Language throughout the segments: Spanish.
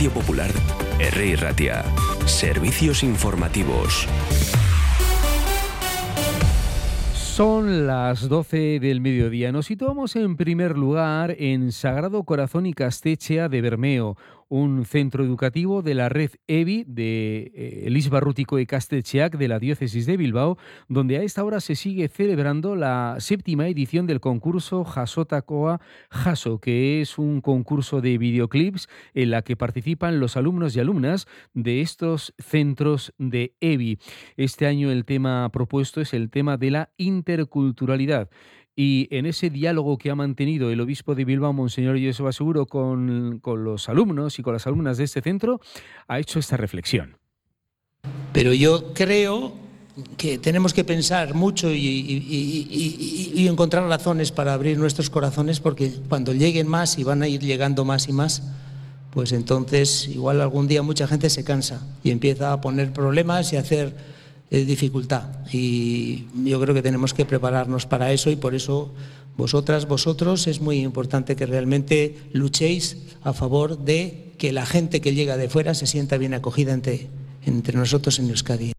Radio Popular, R. Ratia. Servicios informativos. Son las 12 del mediodía. Nos situamos en primer lugar en Sagrado Corazón y Castechea de Bermeo, un centro educativo de la red EBI de eh, Elis Barrútico y Castecheac de la diócesis de Bilbao, donde a esta hora se sigue celebrando la séptima edición del concurso Jasotacoa Jaso, que es un concurso de videoclips en la que participan los alumnos y alumnas de estos centros de EBI. Este año el tema propuesto es el tema de la interculturalidad. Y en ese diálogo que ha mantenido el obispo de Bilbao, Monseñor Joseba Seguro, con, con los alumnos y con las alumnas de este centro, ha hecho esta reflexión. Pero yo creo que tenemos que pensar mucho y, y, encontrar razones para abrir nuestros corazones, porque cuando lleguen más y van a ir llegando más y más, pues entonces igual algún día mucha gente se cansa y empieza a poner problemas y a hacer dificultad. Y yo creo que tenemos que prepararnos para eso y por eso vosotras, vosotros, es muy importante que realmente luchéis a favor de que la gente que llega de fuera se sienta bien acogida entre, entre nosotros en Euskadi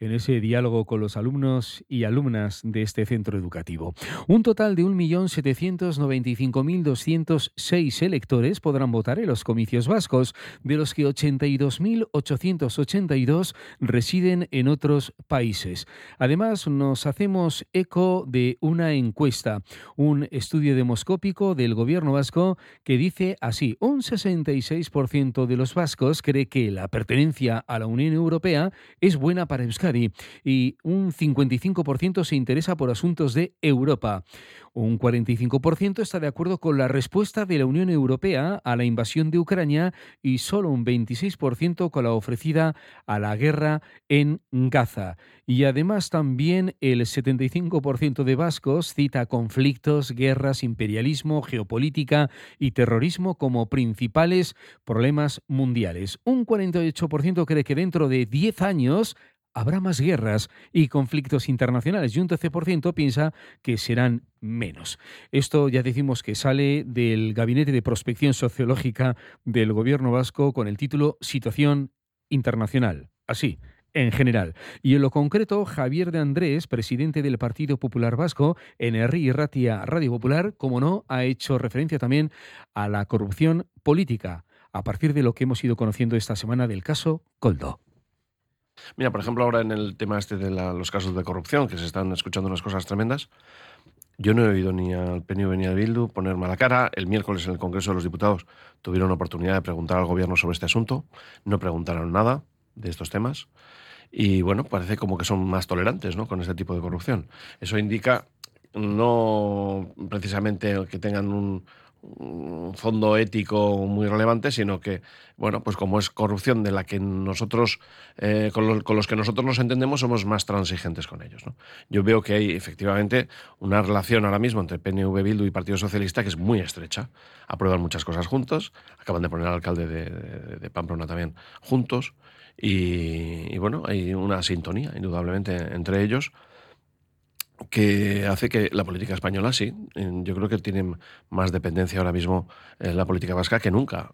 en ese diálogo con los alumnos y alumnas de este centro educativo. Un total de 1.795.206 electores podrán votar en los comicios vascos, de los que 82.882 residen en otros países. Además, nos hacemos eco de una encuesta, un estudio demoscópico del gobierno vasco que dice así, un 66% de los vascos cree que la pertenencia a la Unión Europea es buena para Euskadi y un 55% se interesa por asuntos de Europa. Un 45% está de acuerdo con la respuesta de la Unión Europea a la invasión de Ucrania y solo un 26% con la ofrecida a la guerra en Gaza. Y además también el 75% de vascos cita conflictos, guerras, imperialismo, geopolítica y terrorismo como principales problemas mundiales. Un 48% cree que dentro de 10 años habrá más guerras y conflictos internacionales y un 13% piensa que serán menos. Esto ya decimos que sale del Gabinete de Prospección Sociológica del Gobierno vasco con el título Situación Internacional. Así, en general. Y en lo concreto, Javier de Andrés, presidente del Partido Popular Vasco, en y Ratia Radio Popular, como no, ha hecho referencia también a la corrupción política, a partir de lo que hemos ido conociendo esta semana del caso Coldo. Mira, por ejemplo, ahora en el tema este de los casos de corrupción, que se están escuchando unas cosas tremendas, yo no he oído ni al PNV ni al Bildu poner mala cara. El miércoles en el Congreso de los Diputados tuvieron oportunidad de preguntar al Gobierno sobre este asunto. No preguntaron nada de estos temas. Y bueno, parece como que son más tolerantes ¿no? con este tipo de corrupción. Eso indica no precisamente que tengan un, un fondo ético muy relevante, sino que, bueno, pues como es corrupción de la que nosotros, eh, con, los que nosotros nos entendemos, somos más transigentes con ellos. Yo veo que hay efectivamente una relación ahora mismo entre PNV, Bildu y Partido Socialista que es muy estrecha. Aprueban muchas cosas juntos, acaban de poner al alcalde de, Pamplona también juntos, y bueno, hay una sintonía, indudablemente, entre ellos que hace que la política española sí, yo creo que tiene más dependencia ahora mismo en la política vasca que nunca.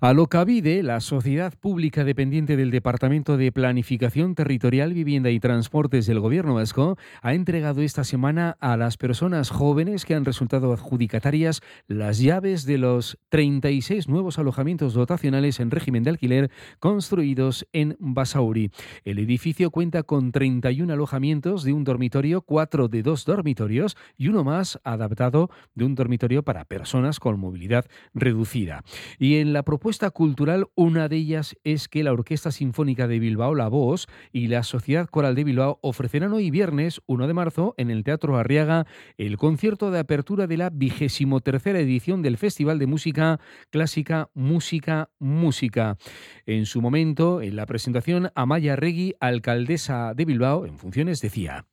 Alocavide, la sociedad pública dependiente del Departamento de Planificación Territorial, Vivienda y Transportes del Gobierno vasco, ha entregado esta semana a las personas jóvenes que han resultado adjudicatarias las llaves de los 36 nuevos alojamientos dotacionales en régimen de alquiler construidos en Basauri. El edificio cuenta con 31 alojamientos de un dormitorio, cuatro de dos dormitorios y uno más adaptado de un dormitorio para personas con movilidad reducida. Y en la propuesta cultural, una de ellas es que la Orquesta Sinfónica de Bilbao, La Voz, y la Sociedad Coral de Bilbao ofrecerán hoy viernes 1 de marzo en el Teatro Arriaga el concierto de apertura de la vigésimo tercera edición del Festival de Música Clásica Música Música. En su momento, en la presentación, Amaya Regui, alcaldesa de Bilbao, en funciones, decía.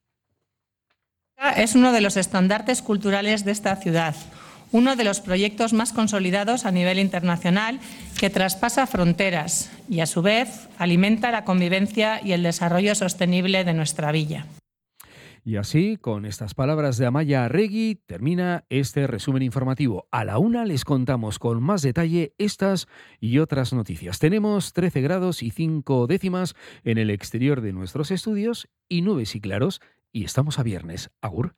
Es uno de los estandartes culturales de esta ciudad uno de los proyectos más consolidados a nivel internacional que traspasa fronteras y, a su vez, alimenta la convivencia y el desarrollo sostenible de nuestra villa. Y así, con estas palabras de Amaya Arregui, termina este resumen informativo. A la una les contamos con más detalle estas y otras noticias. Tenemos 13 grados y 5 décimas en el exterior de nuestros estudios y nubes y claros y estamos a viernes. Agur.